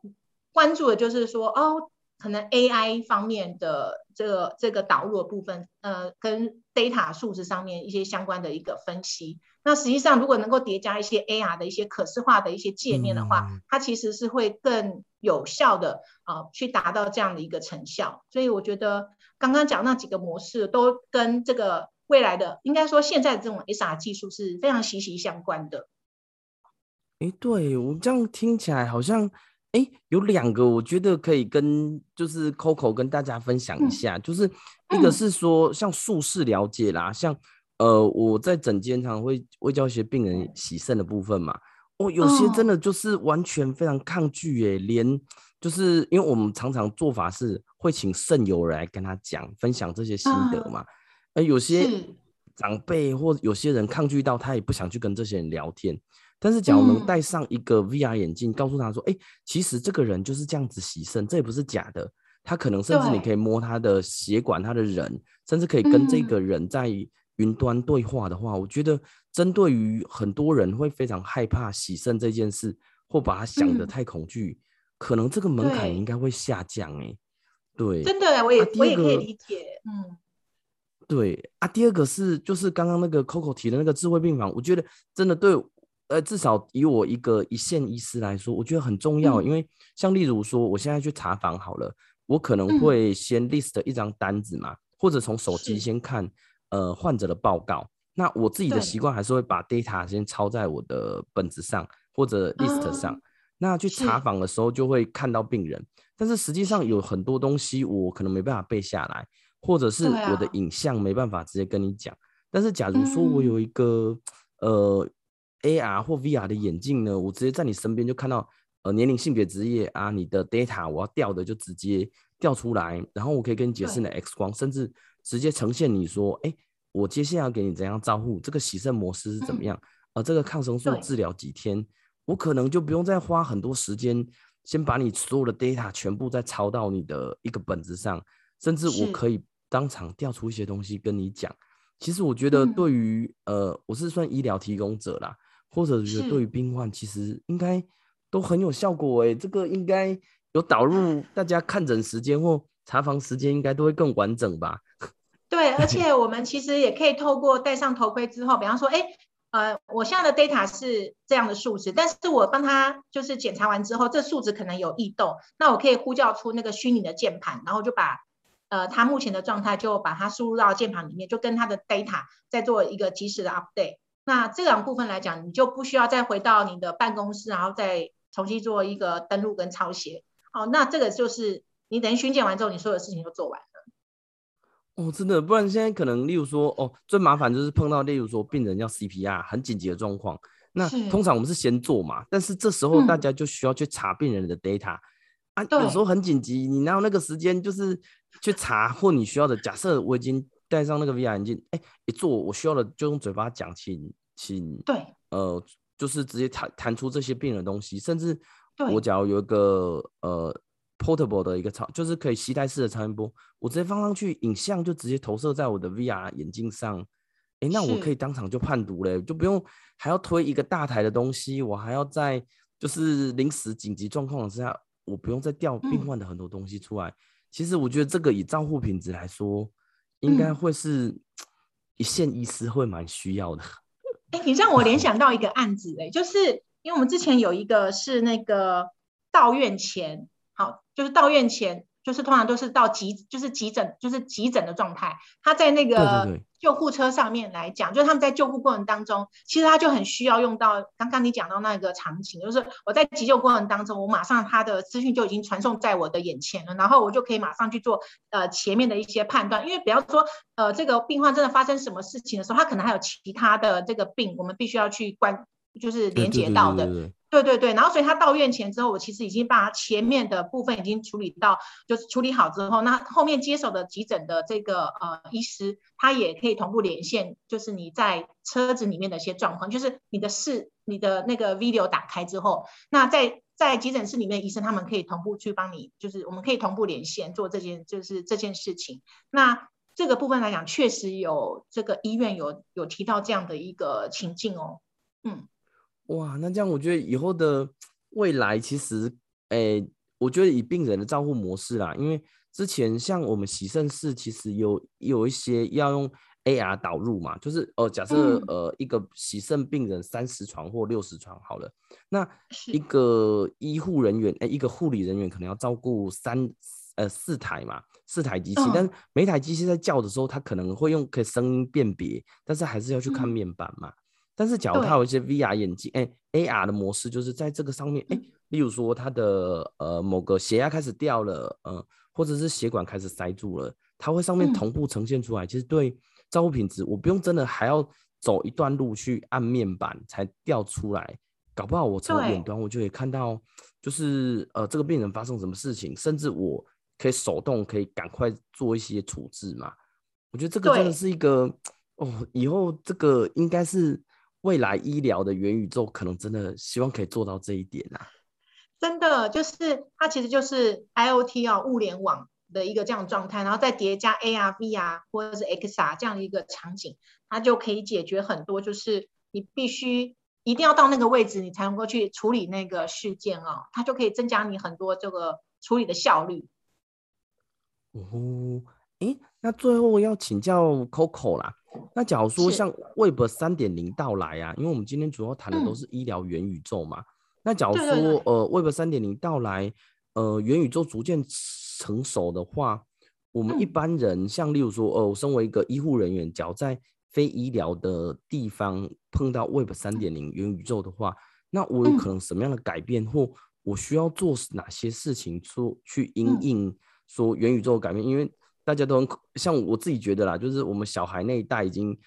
关注的就是说，哦，可能 AI 方面的这个这个导入的部分，呃，跟 data 数字上面一些相关的一个分析。那实际上，如果能够叠加一些 AR 的一些可视化的一些界面的话，嗯、它其实是会更有效的啊、呃，去达到这样的一个成效。所以我觉得。刚刚讲那几个模式都跟这个未来的，应该说现在的这种 SR 技术是非常息息相关的。哎，对，我这样听起来好像，哎，有两个我觉得可以跟就是 Coco 跟大家分享一下，嗯、就是一个是说像术式了解啦，嗯、像呃我在诊间常会会教一些病人洗肾的部分嘛，哦，有些真的就是完全非常抗拒哎，连。就是因为我们常常做法是会请肾友来跟他讲分享这些心得嘛，而、啊、有些长辈或有些人抗拒到他也不想去跟这些人聊天。但是假如能戴上一个 VR 眼镜，告诉他说：“哎、其实这个人就是这样子洗肾，这也不是假的。他可能甚至你可以摸他的血管，他的人，甚至可以跟这个人在云端对话的话，嗯、我觉得针对于很多人会非常害怕洗肾这件事，或把他想得太恐惧。嗯”可能这个门槛应该会下降哎，对，真的，我也我也可以理解，嗯，对啊。第二个是就是刚刚那个 Coco 提的那个智慧病房，我觉得真的对，呃，至少以我一个一线医师来说，我觉得很重要。因为像例如说，我现在去查房好了，我可能会先 list 一张单子嘛，或者从手机先看呃患者的报告。那我自己的习惯还是会把 data 先抄在我的本子上或者 list 上。那去查房的时候就会看到病人，是但是实际上有很多东西我可能没办法背下来，或者是我的影像没办法直接跟你讲。啊、但是假如说我有一个、嗯、呃 AR 或 VR 的眼镜呢，我直接在你身边就看到呃年龄、性别、职业啊，你的 data 我要调的就直接调出来，然后我可以跟你解释你的 X 光，甚至直接呈现你说，哎，我接下来要给你怎样照护，这个洗肾模式是怎么样，嗯、呃，这个抗生素治疗几天。我可能就不用再花很多时间，先把你所有的 data 全部再抄到你的一个本子上，甚至我可以当场调出一些东西跟你讲。其实我觉得对于、嗯、呃，我是算医疗提供者啦，或者觉得对于病患，其实应该都很有效果诶、欸。这个应该有导入大家看诊时间或查房时间，应该都会更完整吧？对，而且我们其实也可以透过戴上头盔之后，比方说，哎，呃，我现在的 data 是这样的数值，但是我帮他就是检查完之后，这数值可能有异动，那我可以呼叫出那个虚拟的键盘，然后就把呃他目前的状态就把它输入到键盘里面，就跟他的 data 再做一个及时的 update。那这两部分来讲，你就不需要再回到你的办公室，然后再重新做一个登录跟抄写。好，那这个就是你等于巡检完之后，你所有事情都做完了。哦，真的，不然现在可能，例如说，哦，最麻烦就是碰到，例如说病人要 CPR 很紧急的状况，那通常我们是先做嘛，但是这时候大家就需要去查病人的 data、嗯、啊，有时候很紧急，你哪有那个时间就是去查或你需要的？假设我已经戴上那个 VR 眼镜，哎，一做我需要的就用嘴巴讲，请请对，呃，就是直接弹弹出这些病人的东西，甚至我假如有一个呃。Portable 的一个超，就是可以携带式的超音波，我直接放上去，影像就直接投射在我的 VR 眼镜上，哎，那我可以当场就判读嘞，就不用还要推一个大台的东西，我还要在就是临时紧急状况之下，我不用再调病患的很多东西出来。嗯、其实我觉得这个以照护品质来说，应该会是一线医师会蛮需要的。哎，你让我联想到一个案子，哎，就是因为我们之前有一个是那个到院前。好，就是到院前，就是通常都是到急，就是急诊，就是急诊的状态。他在那个救护车上面来讲，就是他们在救护过程当中，其实他就很需要用到刚刚你讲到那个场景，就是我在急救过程当中，我马上他的资讯就已经传送在我的眼前了，然后我就可以马上去做呃前面的一些判断。因为比方说呃这个病患真的发生什么事情的时候，他可能还有其他的这个病，我们必须要去关，就是连接到的。对对对，然后所以他到院前之后，我其实已经把他前面的部分已经处理到，就是处理好之后，那后面接手的急诊的这个呃医师，他也可以同步连线，就是你在车子里面的一些状况，就是你的视你的那个 video 打开之后，那在在急诊室里面，医生他们可以同步去帮你，就是我们可以同步连线做这件就是这件事情。那这个部分来讲，确实有这个医院有有提到这样的一个情境哦，嗯。哇，那这样我觉得以后的未来其实，诶、欸，我觉得以病人的照护模式啦，因为之前像我们洗肾室其实有有一些要用 AR 导入嘛，就是呃，假设呃一个洗肾病人三十床或六十床好了，那一个医护人员诶、欸，一个护理人员可能要照顾三呃四台嘛，四台机器，但是每台机器在叫的时候，它可能会用可以声音辨别，但是还是要去看面板嘛。但是，假如它有一些 VR 眼镜，哎，AR 的模式就是在这个上面，哎，例如说它的呃某个血压开始掉了，呃，或者是血管开始塞住了，它会上面同步呈现出来。其实对照护品质，我不用真的还要走一段路去按面板才调出来，搞不好我从远端我就可以看到，就是呃这个病人发生什么事情，甚至我可以手动可以赶快做一些处置嘛。我觉得这个真的是一个哦，以后这个应该是。未来医疗的元宇宙可能真的希望可以做到这一点啊！真的就是它其实就是 IoT 啊，物联网的一个这样的状态，然后再叠加 AR、VR 或者是 XR 这样的一个场景，它就可以解决很多，就是你必须一定要到那个位置，你才能够去处理那个事件哦，它就可以增加你很多这个处理的效率。哦，诶，那最后要请教 Coco 啦。那假如说像 Web 三点零到来啊，因为我们今天主要谈的都是医疗元宇宙嘛。嗯、那假如说呃 Web 三点零到来，呃元宇宙逐渐成熟的话，我们一般人、嗯、像例如说，呃，我身为一个医护人员，假如在非医疗的地方碰到 Web 三点零元宇宙的话，那我有可能什么样的改变，嗯、或我需要做哪些事情说去因应说元宇宙的改变，因为。大家都很像我自己觉得啦，就是我们小孩那一代已经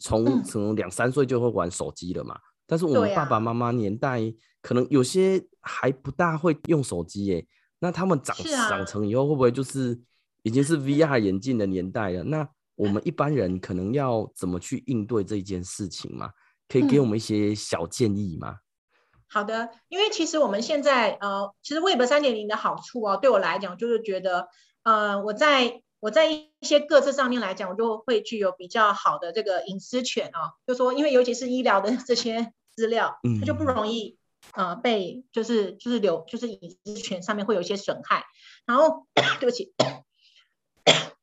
从从两三岁就会玩手机了嘛，嗯、但是我们爸爸妈妈年代可能有些还不大会用手机耶、欸。那他们长、啊、长成以后会不会就是已经是 VR 眼镜的年代了？那我们一般人可能要怎么去应对这件事情嘛？可以给我们一些小建议吗？嗯、好的，因为其实我们现在呃，其实 Web 三点零的好处哦，对我来讲就是觉得呃，我在我在一些个资上面来讲，我就会具有比较好的这个隐私权啊，就说因为尤其是医疗的 这些资料，它就不容易呃被就是就是留就是隐私权上面会有一些损害。然后对不起，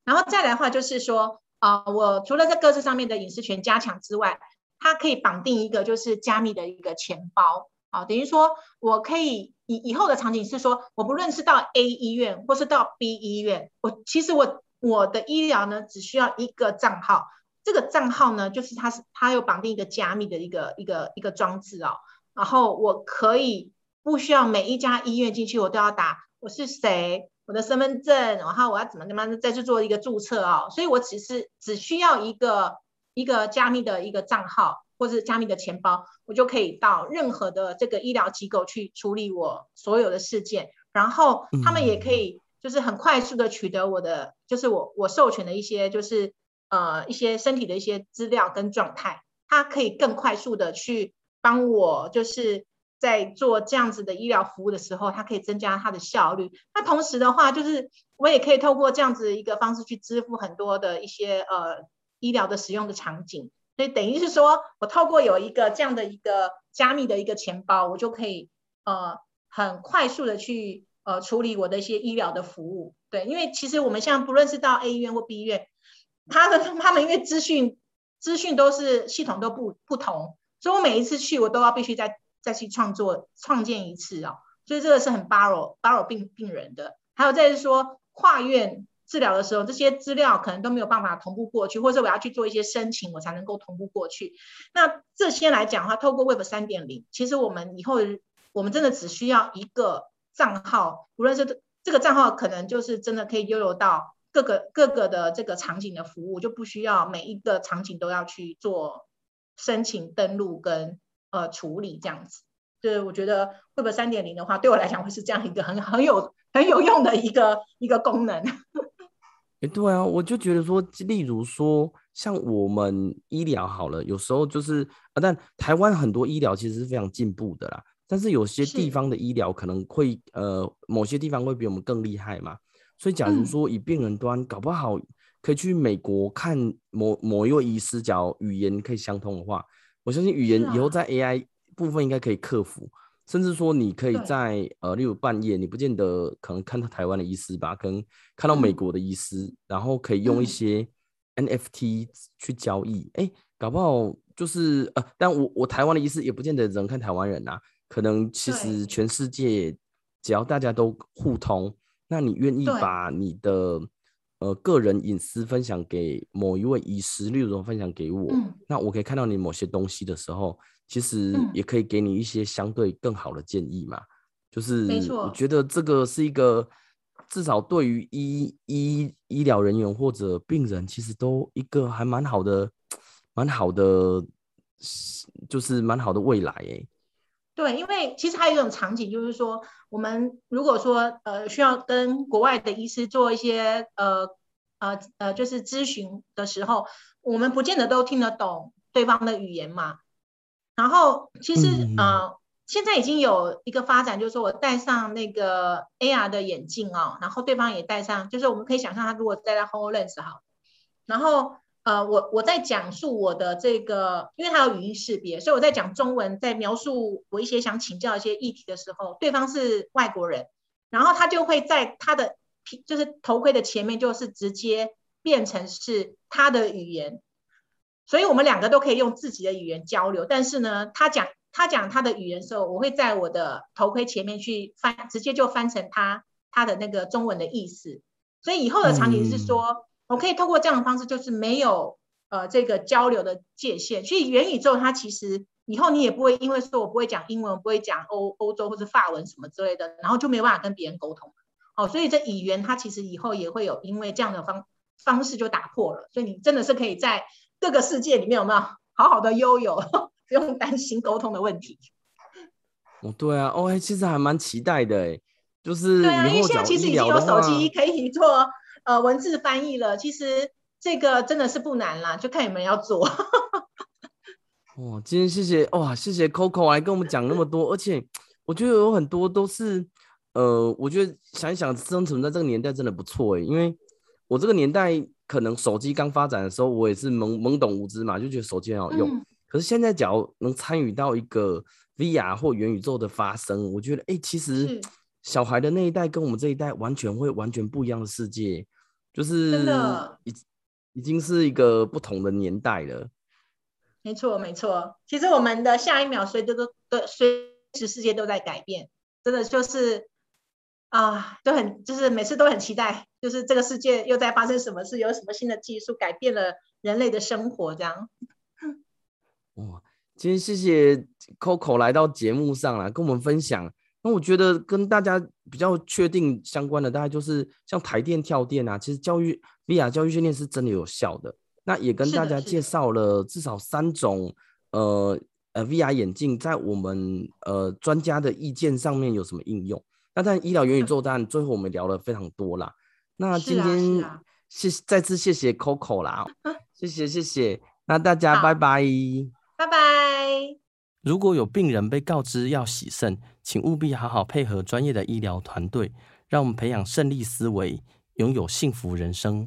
然后再来的话就是说啊、呃，我除了在各自上面的隐私权加强之外，它可以绑定一个就是加密的一个钱包。啊，等于说，我可以以以后的场景是说，我不论是到 A 医院或是到 B 医院，我其实我我的医疗呢，只需要一个账号，这个账号呢，就是它是它有绑定一个加密的一个一个一个装置哦，然后我可以不需要每一家医院进去，我都要打我是谁，我的身份证，然后我要怎么怎么再去做一个注册哦，所以我只是只需要一个一个加密的一个账号。或是加密的钱包，我就可以到任何的这个医疗机构去处理我所有的事件，然后他们也可以就是很快速的取得我的，就是我我授权的一些就是呃一些身体的一些资料跟状态，它可以更快速的去帮我就是在做这样子的医疗服务的时候，它可以增加它的效率。那同时的话，就是我也可以透过这样子一个方式去支付很多的一些呃医疗的使用的场景。所以等于是说，我透过有一个这样的一个加密的一个钱包，我就可以呃很快速的去呃处理我的一些医疗的服务。对，因为其实我们像不论是到 A 医院或 B 医院，他的他们因为资讯资讯都是系统都不不同，所以我每一次去我都要必须再再去创作创建一次哦。所以这个是很 borrow borrow 病病人的。还有再是说跨院。治疗的时候，这些资料可能都没有办法同步过去，或者我要去做一些申请，我才能够同步过去。那这些来讲的话，透过 Web 三点零，其实我们以后我们真的只需要一个账号，无论是这个账号，可能就是真的可以拥有到各个各个的这个场景的服务，就不需要每一个场景都要去做申请、登录跟呃处理这样子。对，我觉得 Web 三点零的话，对我来讲会是这样一个很很有很有用的一个一个功能。哎，对啊，我就觉得说，例如说，像我们医疗好了，有时候就是啊，但台湾很多医疗其实是非常进步的啦。但是有些地方的医疗可能会呃，某些地方会比我们更厉害嘛。所以，假如说以病人端，搞不好可以去美国看某某一位医师，假如语言可以相通的话，我相信语言以后在 AI 部分应该可以克服。甚至说，你可以在呃，例如半夜，你不见得可能看到台湾的医师吧，可能看到美国的医师，嗯、然后可以用一些 NFT 去交易。哎、嗯，搞不好就是呃，但我我台湾的医师也不见得只能看台湾人呐、啊，可能其实全世界只要大家都互通，那你愿意把你的呃个人隐私分享给某一位医师，例如说分享给我，嗯、那我可以看到你某些东西的时候。其实也可以给你一些相对更好的建议嘛，嗯、就是我觉得这个是一个至少对于医医医疗人员或者病人，其实都一个还蛮好的、蛮好的，就是蛮好的未来哎。对，因为其实还有一种场景，就是说我们如果说呃需要跟国外的医师做一些呃呃呃就是咨询的时候，我们不见得都听得懂对方的语言嘛。然后其实、嗯、呃，现在已经有一个发展，就是说我戴上那个 AR 的眼镜哦，然后对方也戴上，就是我们可以想象他如果戴在 HoloLens 好，然后呃，我我在讲述我的这个，因为它有语音识别，所以我在讲中文，在描述我一些想请教一些议题的时候，对方是外国人，然后他就会在他的就是头盔的前面，就是直接变成是他的语言。所以我们两个都可以用自己的语言交流，但是呢，他讲他讲他的语言的时候，我会在我的头盔前面去翻，直接就翻成他他的那个中文的意思。所以以后的场景是说，嗯、我可以透过这样的方式，就是没有呃这个交流的界限。所以元宇宙它其实以后你也不会因为说我不会讲英文，不会讲欧欧洲或者法文什么之类的，然后就没有办法跟别人沟通。哦，所以这语言它其实以后也会有因为这样的方方式就打破了。所以你真的是可以在。各个世界里面有没有好好的悠游，不用担心沟通的问题？哦，对啊，哦，其实还蛮期待的哎，就是对啊，因为现在其实已经有手机可以做呃文字翻译了，其实这个真的是不难啦，就看你们要做。哇，今天谢谢哇，谢谢 Coco 来跟我们讲那么多，而且我觉得有很多都是呃，我觉得想一想生存在这个年代真的不错哎，因为我这个年代。可能手机刚发展的时候，我也是懵懵懂无知嘛，就觉得手机很好用。嗯、可是现在，假如能参与到一个 VR 或元宇宙的发生，我觉得，哎、欸，其实小孩的那一代跟我们这一代完全会完全不一样的世界，就是已已经是一个不同的年代了。没错，没错。其实我们的下一秒，随着都都随时世界都在改变，真的就是啊，都很就是每次都很期待，就是这个世界又在发生什么事，有什么新的技术改变了人类的生活，这样。哇，今天谢谢 Coco 来到节目上来跟我们分享。那我觉得跟大家比较确定相关的，大概就是像台电、跳电啊，其实教育 VR 教育训练是真的有效的。那也跟大家介绍了至少三种呃呃 VR 眼镜在我们呃专家的意见上面有什么应用。那在医疗元宇宙，当然最后我们聊了非常多啦。那今天谢再次谢谢 Coco 啦，谢谢谢谢。那大家拜拜。拜拜。如果有病人被告知要洗肾，请务必好好配合专业的医疗团队，让我们培养胜利思维，拥有幸福人生。